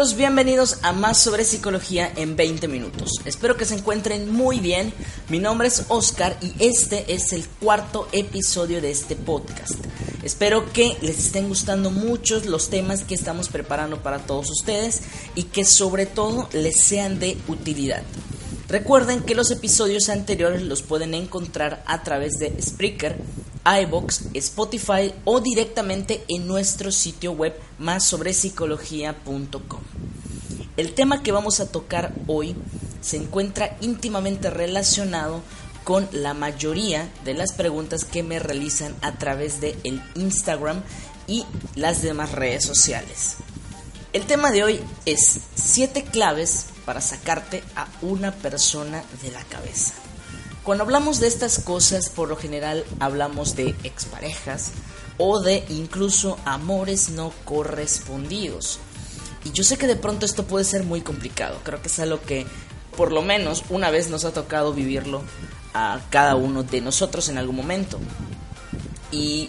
bienvenidos a más sobre psicología en 20 minutos. Espero que se encuentren muy bien. Mi nombre es Oscar y este es el cuarto episodio de este podcast. Espero que les estén gustando muchos los temas que estamos preparando para todos ustedes y que sobre todo les sean de utilidad. Recuerden que los episodios anteriores los pueden encontrar a través de Spreaker, iBox, Spotify o directamente en nuestro sitio web más. El tema que vamos a tocar hoy se encuentra íntimamente relacionado con la mayoría de las preguntas que me realizan a través de el Instagram y las demás redes sociales. El tema de hoy es 7 claves para sacarte a una persona de la cabeza. Cuando hablamos de estas cosas, por lo general hablamos de exparejas o de incluso amores no correspondidos. Y yo sé que de pronto esto puede ser muy complicado. Creo que es algo que por lo menos una vez nos ha tocado vivirlo a cada uno de nosotros en algún momento. Y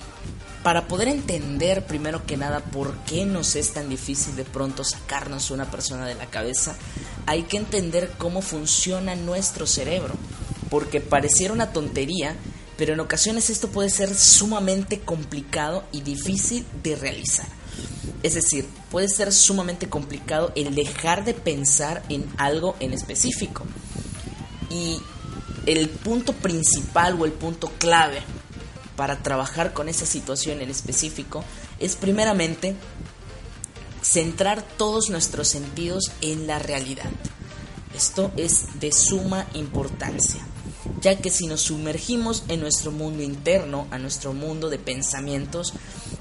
para poder entender primero que nada por qué nos es tan difícil de pronto sacarnos una persona de la cabeza, hay que entender cómo funciona nuestro cerebro porque pareciera una tontería, pero en ocasiones esto puede ser sumamente complicado y difícil de realizar. Es decir, puede ser sumamente complicado el dejar de pensar en algo en específico. Y el punto principal o el punto clave para trabajar con esa situación en específico es primeramente centrar todos nuestros sentidos en la realidad. Esto es de suma importancia ya que si nos sumergimos en nuestro mundo interno, a nuestro mundo de pensamientos,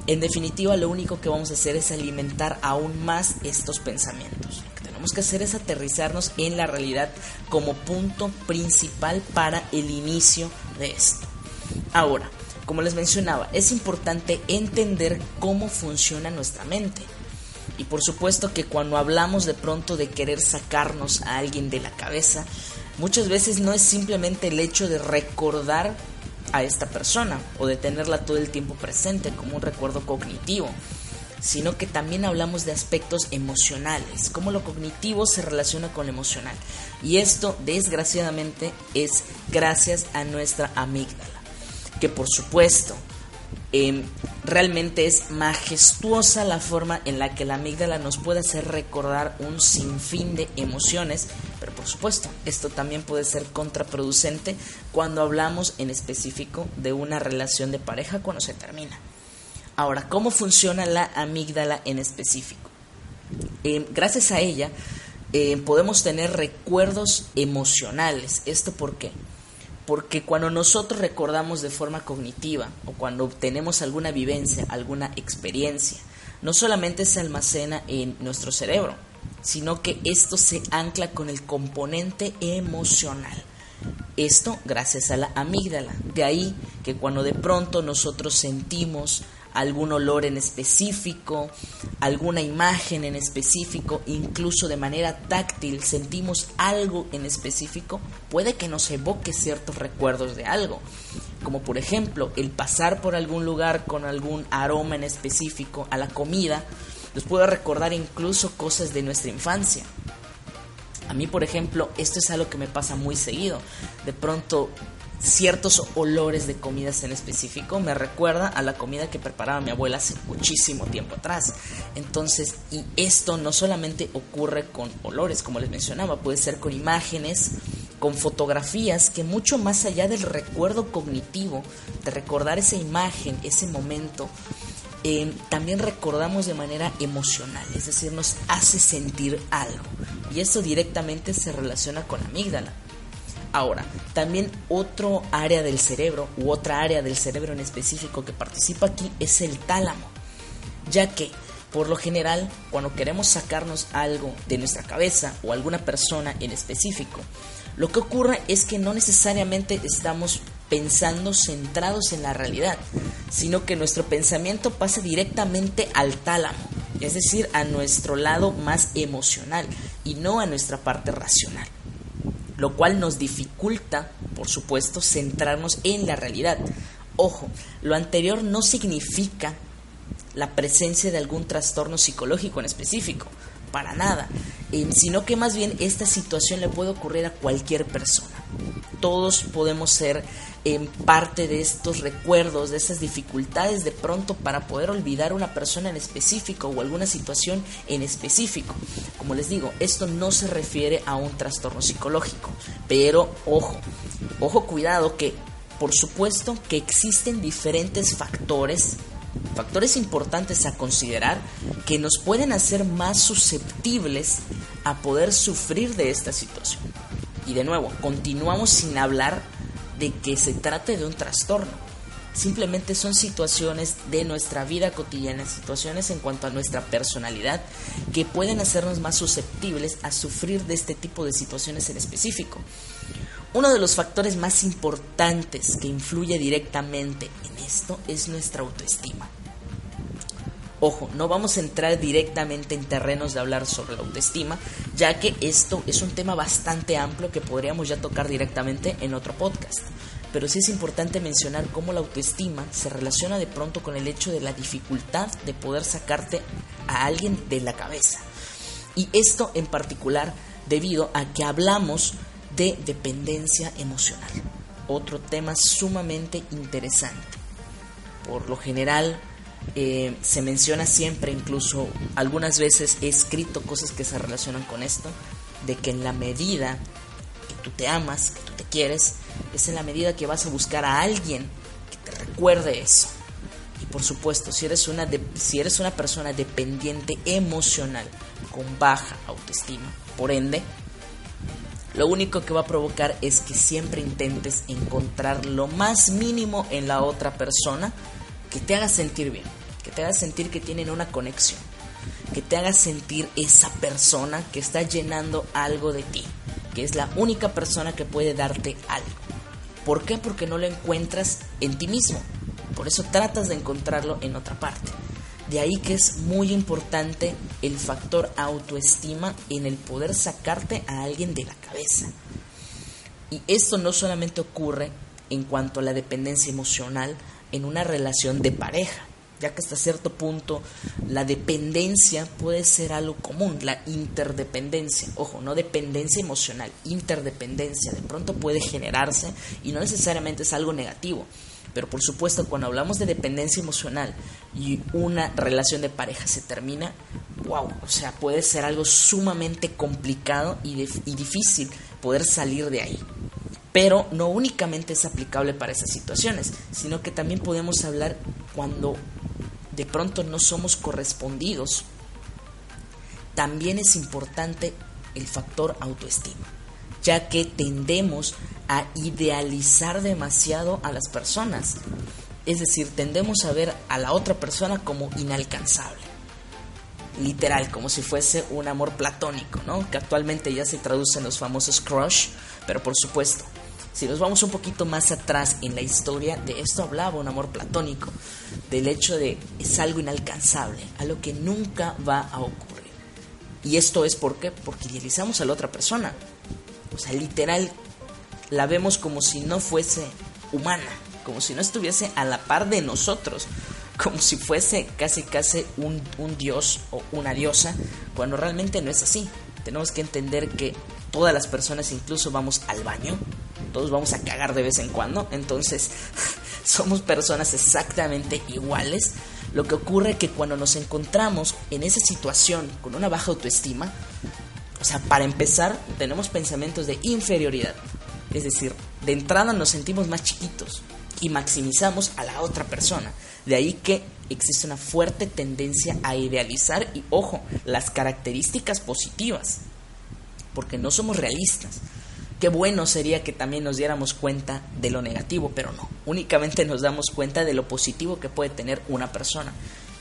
en definitiva lo único que vamos a hacer es alimentar aún más estos pensamientos. Lo que tenemos que hacer es aterrizarnos en la realidad como punto principal para el inicio de esto. Ahora, como les mencionaba, es importante entender cómo funciona nuestra mente. Y por supuesto que cuando hablamos de pronto de querer sacarnos a alguien de la cabeza, muchas veces no es simplemente el hecho de recordar a esta persona o de tenerla todo el tiempo presente como un recuerdo cognitivo, sino que también hablamos de aspectos emocionales, cómo lo cognitivo se relaciona con lo emocional. Y esto, desgraciadamente, es gracias a nuestra amígdala, que por supuesto Em, realmente es majestuosa la forma en la que la amígdala nos puede hacer recordar un sinfín de emociones, pero por supuesto, esto también puede ser contraproducente cuando hablamos en específico de una relación de pareja cuando se termina. Ahora, ¿cómo funciona la amígdala en específico? Em, gracias a ella em, podemos tener recuerdos emocionales. ¿Esto por qué? Porque cuando nosotros recordamos de forma cognitiva o cuando obtenemos alguna vivencia, alguna experiencia, no solamente se almacena en nuestro cerebro, sino que esto se ancla con el componente emocional. Esto gracias a la amígdala. De ahí que cuando de pronto nosotros sentimos algún olor en específico, alguna imagen en específico, incluso de manera táctil sentimos algo en específico, puede que nos evoque ciertos recuerdos de algo. Como por ejemplo, el pasar por algún lugar con algún aroma en específico a la comida, nos puede recordar incluso cosas de nuestra infancia. A mí, por ejemplo, esto es algo que me pasa muy seguido. De pronto ciertos olores de comidas en específico me recuerda a la comida que preparaba mi abuela hace muchísimo tiempo atrás. Entonces, y esto no solamente ocurre con olores, como les mencionaba, puede ser con imágenes, con fotografías, que mucho más allá del recuerdo cognitivo, de recordar esa imagen, ese momento, eh, también recordamos de manera emocional, es decir, nos hace sentir algo. Y eso directamente se relaciona con la amígdala. Ahora, también otro área del cerebro u otra área del cerebro en específico que participa aquí es el tálamo, ya que por lo general cuando queremos sacarnos algo de nuestra cabeza o alguna persona en específico, lo que ocurre es que no necesariamente estamos pensando centrados en la realidad, sino que nuestro pensamiento pasa directamente al tálamo, es decir, a nuestro lado más emocional y no a nuestra parte racional lo cual nos dificulta, por supuesto, centrarnos en la realidad. Ojo, lo anterior no significa la presencia de algún trastorno psicológico en específico, para nada, eh, sino que más bien esta situación le puede ocurrir a cualquier persona. Todos podemos ser en parte de estos recuerdos, de esas dificultades de pronto para poder olvidar una persona en específico o alguna situación en específico. Como les digo, esto no se refiere a un trastorno psicológico, pero ojo, ojo cuidado que por supuesto que existen diferentes factores factores importantes a considerar que nos pueden hacer más susceptibles a poder sufrir de esta situación. Y de nuevo, continuamos sin hablar de que se trate de un trastorno. Simplemente son situaciones de nuestra vida cotidiana, situaciones en cuanto a nuestra personalidad que pueden hacernos más susceptibles a sufrir de este tipo de situaciones en específico. Uno de los factores más importantes que influye directamente en esto es nuestra autoestima. Ojo, no vamos a entrar directamente en terrenos de hablar sobre la autoestima, ya que esto es un tema bastante amplio que podríamos ya tocar directamente en otro podcast. Pero sí es importante mencionar cómo la autoestima se relaciona de pronto con el hecho de la dificultad de poder sacarte a alguien de la cabeza. Y esto en particular debido a que hablamos de dependencia emocional. Otro tema sumamente interesante. Por lo general, eh, se menciona siempre, incluso algunas veces he escrito cosas que se relacionan con esto, de que en la medida que tú te amas, que tú te quieres, es en la medida que vas a buscar a alguien que te recuerde eso. Y por supuesto, si eres una, si eres una persona dependiente emocional, con baja autoestima, por ende, lo único que va a provocar es que siempre intentes encontrar lo más mínimo en la otra persona que te haga sentir bien, que te haga sentir que tienen una conexión, que te haga sentir esa persona que está llenando algo de ti, que es la única persona que puede darte algo. ¿Por qué? Porque no lo encuentras en ti mismo. Por eso tratas de encontrarlo en otra parte. De ahí que es muy importante el factor autoestima en el poder sacarte a alguien de la cabeza. Y esto no solamente ocurre en cuanto a la dependencia emocional, en una relación de pareja, ya que hasta cierto punto la dependencia puede ser algo común, la interdependencia, ojo, no dependencia emocional, interdependencia, de pronto puede generarse y no necesariamente es algo negativo. Pero por supuesto, cuando hablamos de dependencia emocional y una relación de pareja se termina, wow, o sea, puede ser algo sumamente complicado y, y difícil poder salir de ahí. Pero no únicamente es aplicable para esas situaciones, sino que también podemos hablar cuando de pronto no somos correspondidos. También es importante el factor autoestima, ya que tendemos a idealizar demasiado a las personas. Es decir, tendemos a ver a la otra persona como inalcanzable. Literal, como si fuese un amor platónico, ¿no? Que actualmente ya se traduce en los famosos crush, pero por supuesto, si nos vamos un poquito más atrás en la historia, de esto hablaba un amor platónico, del hecho de es algo inalcanzable, algo que nunca va a ocurrir. Y esto es ¿por qué? porque idealizamos a la otra persona. O sea, literal, la vemos como si no fuese humana, como si no estuviese a la par de nosotros, como si fuese casi casi un, un dios o una diosa, cuando realmente no es así. Tenemos que entender que todas las personas incluso vamos al baño, todos vamos a cagar de vez en cuando, entonces somos personas exactamente iguales. Lo que ocurre es que cuando nos encontramos en esa situación con una baja autoestima, o sea, para empezar, tenemos pensamientos de inferioridad. Es decir, de entrada nos sentimos más chiquitos y maximizamos a la otra persona. De ahí que existe una fuerte tendencia a idealizar y, ojo, las características positivas, porque no somos realistas. Qué bueno sería que también nos diéramos cuenta de lo negativo, pero no. Únicamente nos damos cuenta de lo positivo que puede tener una persona.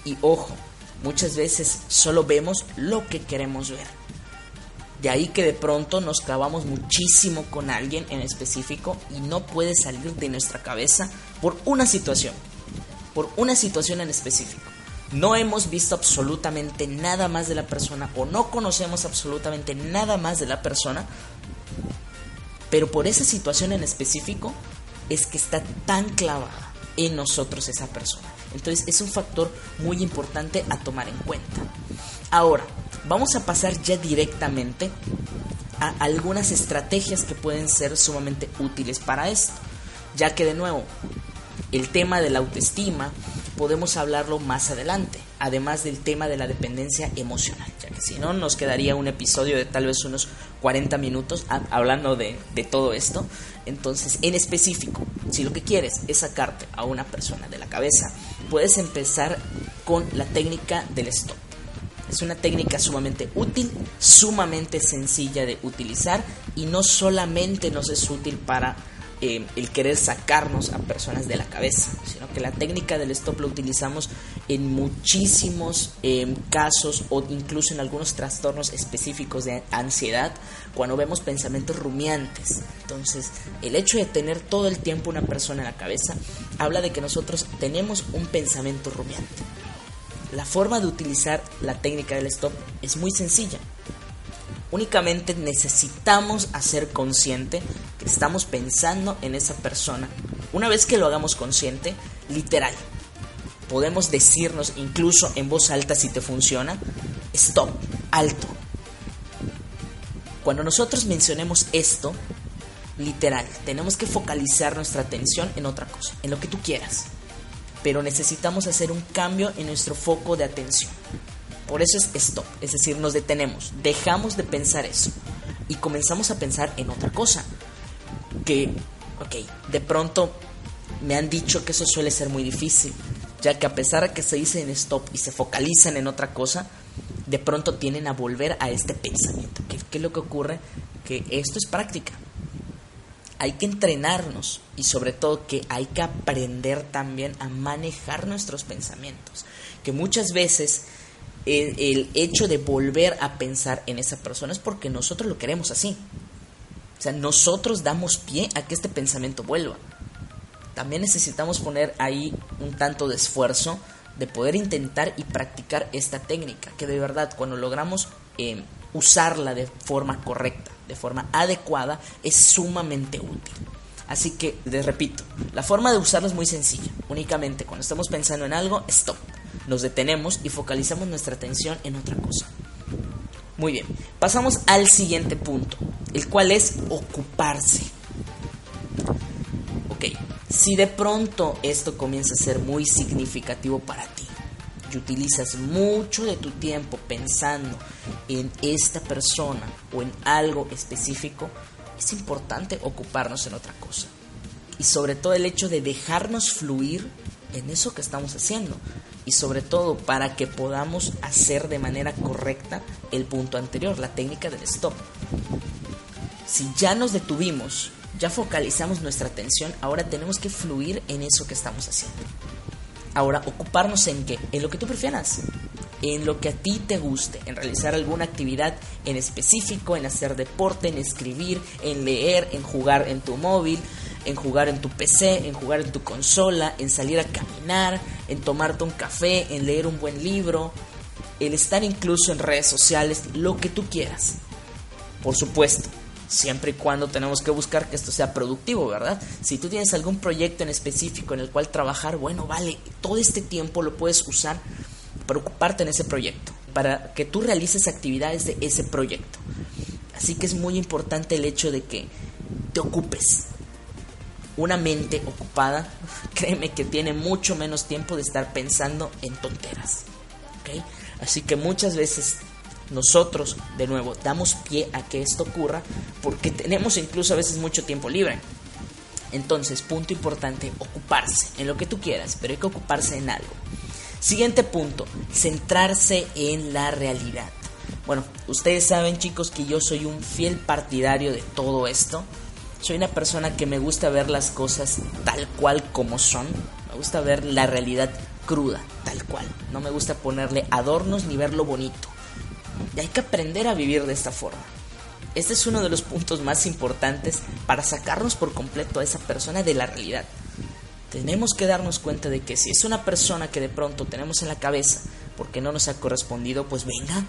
Y ojo, muchas veces solo vemos lo que queremos ver. De ahí que de pronto nos clavamos muchísimo con alguien en específico y no puede salir de nuestra cabeza por una situación. Por una situación en específico. No hemos visto absolutamente nada más de la persona o no conocemos absolutamente nada más de la persona, pero por esa situación en específico es que está tan clavada en nosotros esa persona. Entonces es un factor muy importante a tomar en cuenta. Ahora, vamos a pasar ya directamente a algunas estrategias que pueden ser sumamente útiles para esto, ya que de nuevo, el tema de la autoestima podemos hablarlo más adelante, además del tema de la dependencia emocional, ya que si no nos quedaría un episodio de tal vez unos 40 minutos hablando de, todo esto. Entonces, en específico, si lo que quieres es sacarte a una persona de la cabeza, puedes empezar con la técnica del stop. Es una técnica sumamente útil, sumamente sencilla de utilizar y no solamente nos es útil para eh, el querer sacarnos a personas de la cabeza, sino que la técnica del stop lo utilizamos en muchísimos eh, casos o incluso en algunos trastornos específicos de ansiedad cuando vemos pensamientos rumiantes. Entonces, el hecho de tener todo el tiempo una persona en la cabeza habla de que nosotros tenemos un pensamiento rumiante. La forma de utilizar la técnica del stop es muy sencilla. Únicamente necesitamos hacer consciente que estamos pensando en esa persona. Una vez que lo hagamos consciente, literal, podemos decirnos incluso en voz alta si te funciona, stop, alto. Cuando nosotros mencionemos esto, literal, tenemos que focalizar nuestra atención en otra cosa, en lo que tú quieras. Pero necesitamos hacer un cambio en nuestro foco de atención. Por eso es stop, es decir, nos detenemos, dejamos de pensar eso y comenzamos a pensar en otra cosa. Que, ok, de pronto me han dicho que eso suele ser muy difícil, ya que a pesar de que se dicen stop y se focalizan en otra cosa, de pronto tienen a volver a este pensamiento. ¿Qué, qué es lo que ocurre? Que esto es práctica. Hay que entrenarnos y sobre todo que hay que aprender también a manejar nuestros pensamientos. Que muchas veces el, hecho de volver a pensar en esa persona es porque nosotros lo queremos así. O sea, nosotros damos pie a que este pensamiento vuelva. También necesitamos poner ahí un tanto de esfuerzo de poder intentar y practicar esta técnica, que de verdad cuando logramos eh, usarla de forma correcta, de forma adecuada, es sumamente útil. Así que, les repito, la forma de usarla es muy sencilla. Únicamente cuando estamos pensando en algo, stop nos detenemos y focalizamos nuestra atención en otra cosa. Muy bien, pasamos al siguiente punto, el cual es ocuparse. Ok, si de pronto esto comienza a ser muy significativo para ti y utilizas mucho de tu tiempo pensando en esta persona o en algo específico, es importante ocuparnos en otra cosa. Y sobre todo el hecho de dejarnos fluir en eso que estamos haciendo y sobre todo para que podamos hacer de manera correcta el punto anterior, la técnica del stop. Si ya nos detuvimos, ya focalizamos nuestra atención, ahora tenemos que fluir en eso que estamos haciendo. Ahora, ocuparnos en qué? En lo que tú prefieras, en lo que a ti te guste, en realizar alguna actividad en específico, en hacer deporte, en escribir, en leer, en jugar en tu móvil, en jugar en tu PC, en jugar en tu consola, en salir a caminar, en tomarte un café, en leer un buen libro, el estar incluso en redes sociales, lo que tú quieras. Por supuesto, siempre y cuando tenemos que buscar que esto sea productivo, ¿verdad? Si tú tienes algún proyecto en específico en el cual trabajar, bueno, vale, todo este tiempo lo puedes usar para ocuparte en ese proyecto, para que tú realices actividades de ese proyecto. Así que es muy importante el hecho de que te ocupes, una mente ocupada, créeme que tiene mucho menos tiempo de estar pensando en tonteras. Así que muchas veces nosotros, de nuevo, damos pie a que esto ocurra porque tenemos incluso a veces mucho tiempo libre. Entonces, punto importante, ocuparse en lo que tú quieras, pero hay que ocuparse en algo. Siguiente punto, centrarse en la realidad. Bueno, ustedes saben chicos que yo soy un fiel partidario de todo esto. Soy una persona que me gusta ver las cosas tal cual como son. Me gusta ver la realidad cruda, tal cual. No me gusta ponerle adornos ni verlo bonito. Y hay que aprender a vivir de esta forma. Este es uno de los puntos más importantes para sacarnos por completo a esa persona de la realidad. Tenemos que darnos cuenta de que si es una persona que de pronto tenemos en la cabeza porque no nos ha correspondido, pues venga.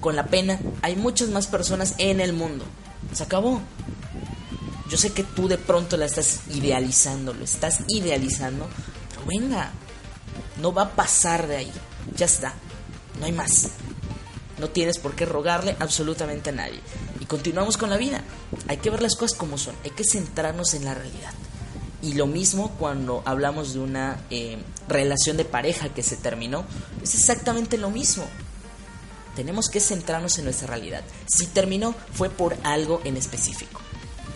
Con la pena, hay muchas más personas en el mundo se acabó. Yo sé que tú de pronto la estás idealizando, lo estás idealizando, pero venga, no va a pasar de ahí. Ya está, no hay más. No tienes por qué rogarle absolutamente a nadie. Y continuamos con la vida. Hay que ver las cosas como son. Hay que centrarnos en la realidad. Y lo mismo cuando hablamos de una eh, relación de pareja que se terminó. Es exactamente lo mismo. Tenemos que centrarnos en nuestra realidad. Si terminó fue por algo en específico.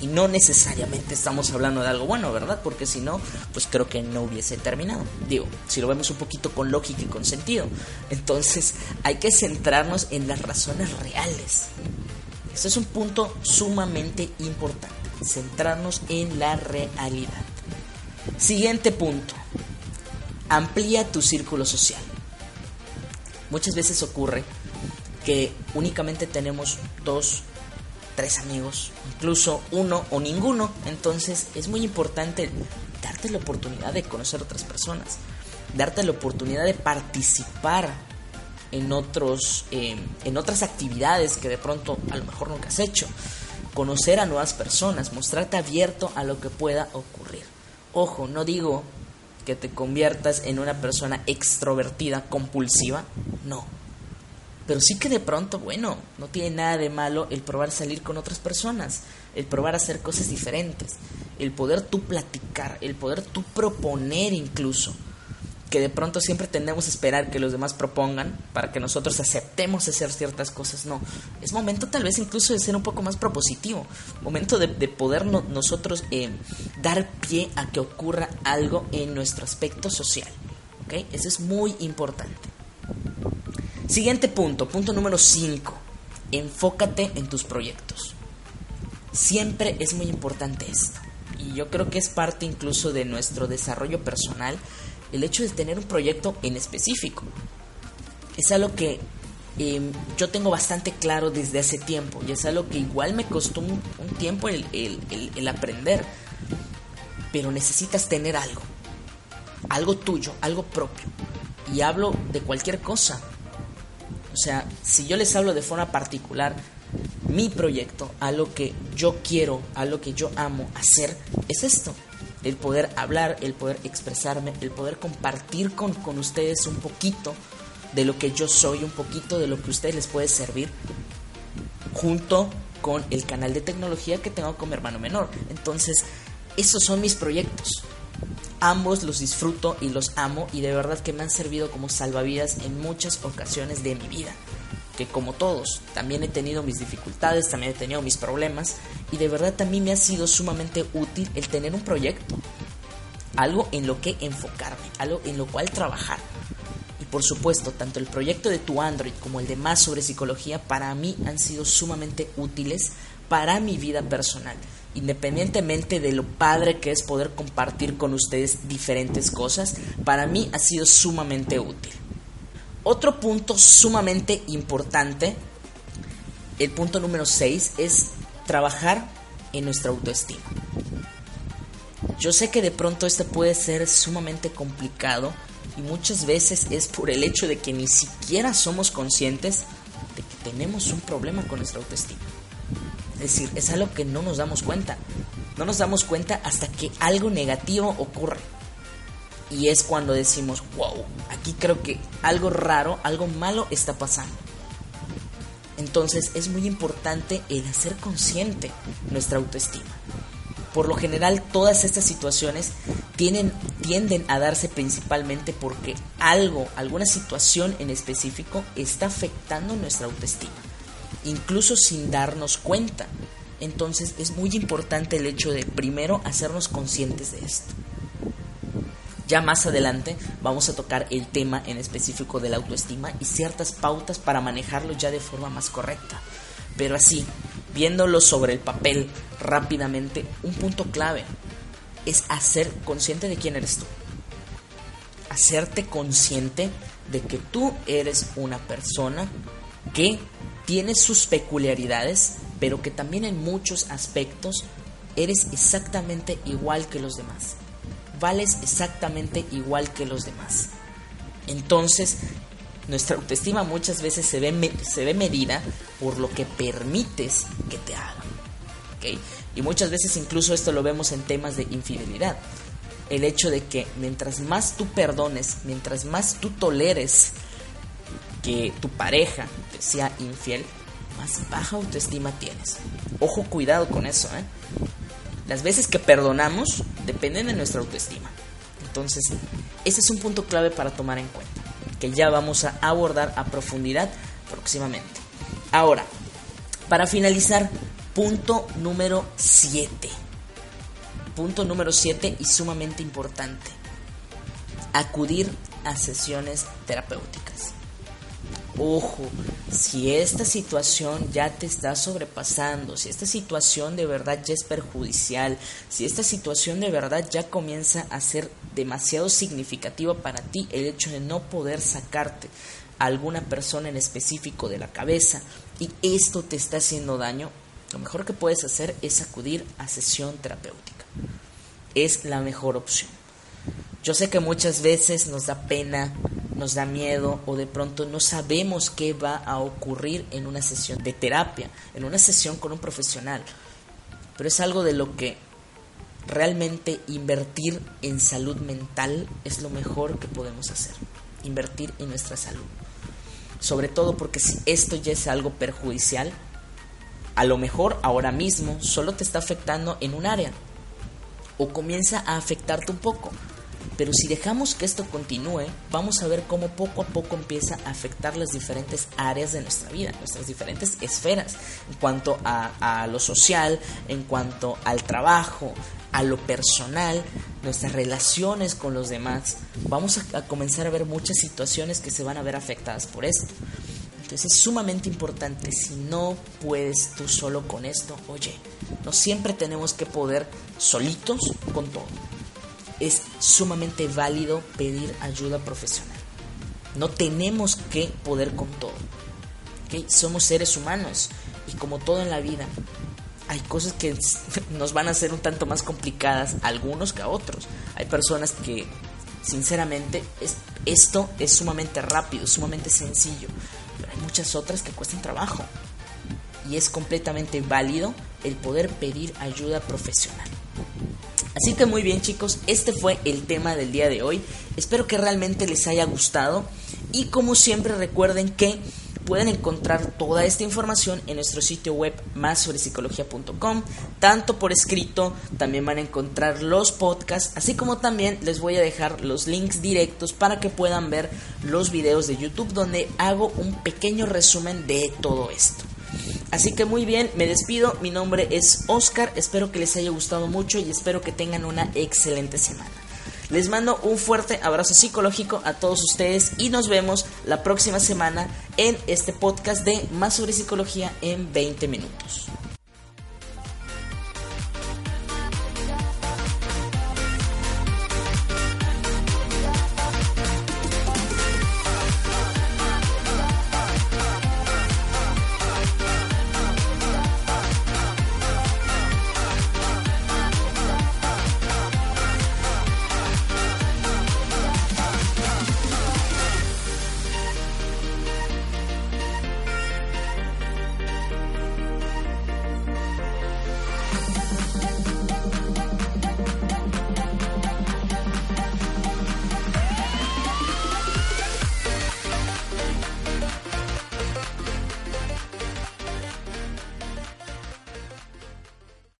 Y no necesariamente estamos hablando de algo bueno, ¿verdad? Porque si no, pues creo que no hubiese terminado. Digo, si lo vemos un poquito con lógica y con sentido. Entonces hay que centrarnos en las razones reales. Este es un punto sumamente importante. Centrarnos en la realidad. Siguiente punto. Amplía tu círculo social. Muchas veces ocurre que únicamente tenemos dos tres amigos, incluso uno o ninguno. Entonces es muy importante darte la oportunidad de conocer otras personas, darte la oportunidad de participar en otros, em, en otras actividades que de pronto a lo mejor nunca has hecho, conocer a nuevas personas, mostrarte abierto a lo que pueda ocurrir. Ojo, no digo que te conviertas en una persona extrovertida, compulsiva, no pero sí que de pronto, bueno, no tiene nada de malo el probar salir con otras personas, el probar hacer cosas diferentes, el poder tú platicar, el poder tú proponer incluso, que de pronto siempre tendemos a esperar que los demás propongan para que nosotros aceptemos hacer ciertas cosas. No, es momento tal vez incluso de ser un poco más propositivo, momento de, poder nosotros eh, dar pie a que ocurra algo en nuestro aspecto social. ¿ok? Eso es muy importante. Siguiente punto, punto número 5. Enfócate en tus proyectos. Siempre es muy importante esto. Y yo creo que es parte incluso de nuestro desarrollo personal el hecho de tener un proyecto en específico. Es algo que em, yo tengo bastante claro desde hace tiempo y es algo que igual me costó un, tiempo el, el aprender. Pero necesitas tener algo, algo tuyo, algo propio. Y hablo de cualquier cosa, o sea, si yo les hablo de forma particular, mi proyecto, a lo que yo quiero, a lo que yo amo hacer, es esto. El poder hablar, el poder expresarme, el poder compartir con, con ustedes un poquito de lo que yo soy, un poquito de lo que a ustedes les puede servir, junto con el canal de tecnología que tengo con mi hermano menor. Entonces, esos son mis proyectos. Ambos los disfruto y los amo y de verdad que me han servido como salvavidas en muchas ocasiones de mi vida. Que como todos, también he tenido mis dificultades, también he tenido mis problemas y de verdad también me ha sido sumamente útil el tener un proyecto. Algo en lo que enfocarme, algo en lo cual trabajar. Y por supuesto, tanto el proyecto de tu Android como el de más sobre psicología para mí han sido sumamente útiles para mi vida personal independientemente de lo padre que es poder compartir con ustedes diferentes cosas, para mí ha sido sumamente útil. Otro punto sumamente importante, el punto número 6, es trabajar en nuestra autoestima. Yo sé que de pronto este puede ser sumamente complicado y muchas veces es por el hecho de que ni siquiera somos conscientes de que tenemos un problema con nuestra autoestima. Es decir, es algo que no nos damos cuenta. No nos damos cuenta hasta que algo negativo ocurre. Y es cuando decimos, wow, aquí creo que algo raro, algo malo está pasando. Entonces es muy importante el hacer consciente nuestra autoestima. Por lo general todas estas situaciones tienen, tienden a darse principalmente porque algo, alguna situación en específico está afectando nuestra autoestima incluso sin darnos cuenta. Entonces es muy importante el hecho de primero hacernos conscientes de esto. Ya más adelante vamos a tocar el tema en específico de la autoestima y ciertas pautas para manejarlo ya de forma más correcta. Pero así, viéndolo sobre el papel rápidamente, un punto clave es hacer consciente de quién eres tú. Hacerte consciente de que tú eres una persona que tiene sus peculiaridades, pero que también en muchos aspectos eres exactamente igual que los demás. Vales exactamente igual que los demás. Entonces, nuestra autoestima muchas veces se ve, se ve medida por lo que permites que te hagan. Y muchas veces incluso esto lo vemos en temas de infidelidad. El hecho de que mientras más tú perdones, mientras más tú toleres que tu pareja sea infiel, más baja autoestima tienes. Ojo, cuidado con eso, ¿eh? Las veces que perdonamos dependen de nuestra autoestima. Entonces, ese es un punto clave para tomar en cuenta, que ya vamos a abordar a profundidad próximamente. Ahora, para finalizar, punto número 7. Punto número 7 y sumamente importante. Acudir a sesiones terapéuticas. Ojo, si esta situación ya te está sobrepasando, si esta situación de verdad ya es perjudicial, si esta situación de verdad ya comienza a ser demasiado significativa para ti, el hecho de no poder sacarte a alguna persona en específico de la cabeza y esto te está haciendo daño, lo mejor que puedes hacer es acudir a sesión terapéutica. Es la mejor opción. Yo sé que muchas veces nos da pena nos da miedo o de pronto no sabemos qué va a ocurrir en una sesión de terapia, en una sesión con un profesional. Pero es algo de lo que realmente invertir en salud mental es lo mejor que podemos hacer. Invertir en nuestra salud. Sobre todo porque si esto ya es algo perjudicial, a lo mejor ahora mismo solo te está afectando en un área o comienza a afectarte un poco pero si dejamos que esto continúe, vamos a ver cómo poco a poco empieza a afectar las diferentes áreas de nuestra vida, nuestras diferentes esferas, en cuanto a, lo social, en cuanto al trabajo, a lo personal, nuestras relaciones con los demás. Vamos a, comenzar a ver muchas situaciones que se van a ver afectadas por esto. Entonces es sumamente importante, si no puedes tú solo con esto, oye, no siempre tenemos que poder solitos con todo es sumamente válido pedir ayuda profesional. No tenemos que poder con todo. Somos seres humanos y como todo en la vida, hay cosas que nos van a ser un tanto más complicadas a algunos que a otros. Hay personas que, sinceramente, esto es sumamente rápido, sumamente sencillo, pero hay muchas otras que cuestan trabajo. Y es completamente válido el poder pedir ayuda profesional. Así que muy bien chicos, este fue el tema del día de hoy. Espero que realmente les haya gustado y como siempre recuerden que pueden encontrar toda esta información en nuestro sitio web más tanto por escrito, también van a encontrar los podcasts, así como también les voy a dejar los links directos para que puedan ver los videos de YouTube donde hago un pequeño resumen de todo esto. Así que muy bien, me despido. Mi nombre es Oscar. Espero que les haya gustado mucho y espero que tengan una excelente semana. Les mando un fuerte abrazo psicológico a todos ustedes y nos vemos la próxima semana en este podcast de Más sobre psicología en 20 minutos.